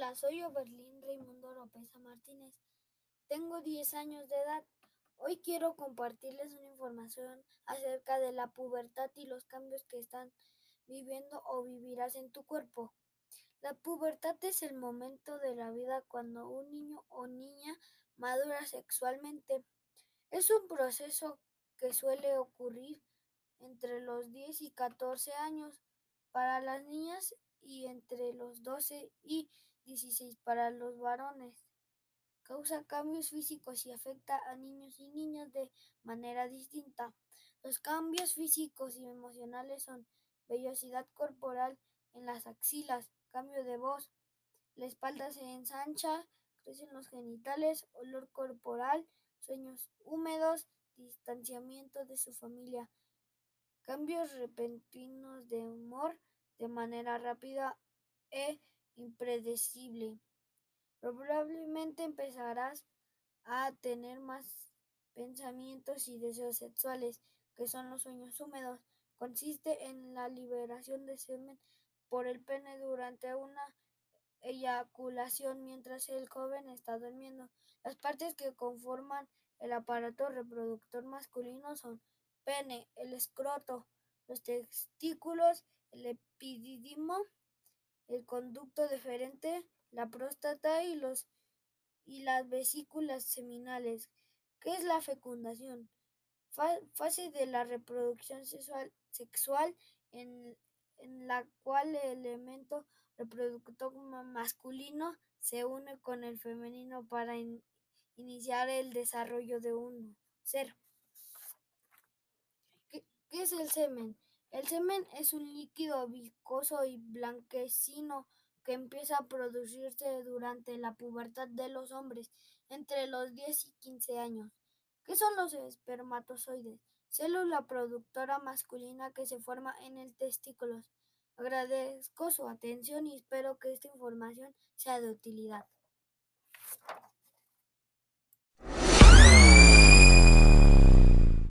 Hola, soy Oberlín Raimundo López Martínez. Tengo 10 años de edad. Hoy quiero compartirles una información acerca de la pubertad y los cambios que están viviendo o vivirás en tu cuerpo. La pubertad es el momento de la vida cuando un niño o niña madura sexualmente. Es un proceso que suele ocurrir entre los 10 y 14 años para las niñas y entre los 12 y 16 para los varones. Causa cambios físicos y afecta a niños y niñas de manera distinta. Los cambios físicos y emocionales son vellosidad corporal en las axilas, cambio de voz, la espalda se ensancha, crecen los genitales, olor corporal, sueños húmedos, distanciamiento de su familia, cambios repentinos de humor, de manera rápida e impredecible. Probablemente empezarás a tener más pensamientos y deseos sexuales, que son los sueños húmedos. Consiste en la liberación de semen por el pene durante una eyaculación mientras el joven está durmiendo. Las partes que conforman el aparato reproductor masculino son pene, el escroto, los testículos, el epididimo, el conducto deferente, la próstata y, los, y las vesículas seminales. ¿Qué es la fecundación? fase de la reproducción sexual, sexual en, en la cual el elemento reproductor masculino se une con el femenino para in, iniciar el desarrollo de un ser. ¿Qué, ¿Qué, es el semen? El semen es un líquido viscoso y blanquecino que empieza a producirse durante la pubertad de los hombres entre los 10 y 15 años. ¿Qué son los espermatozoides? Célula productora masculina que se forma en el testículo. Agradezco su atención y espero que esta información sea de utilidad.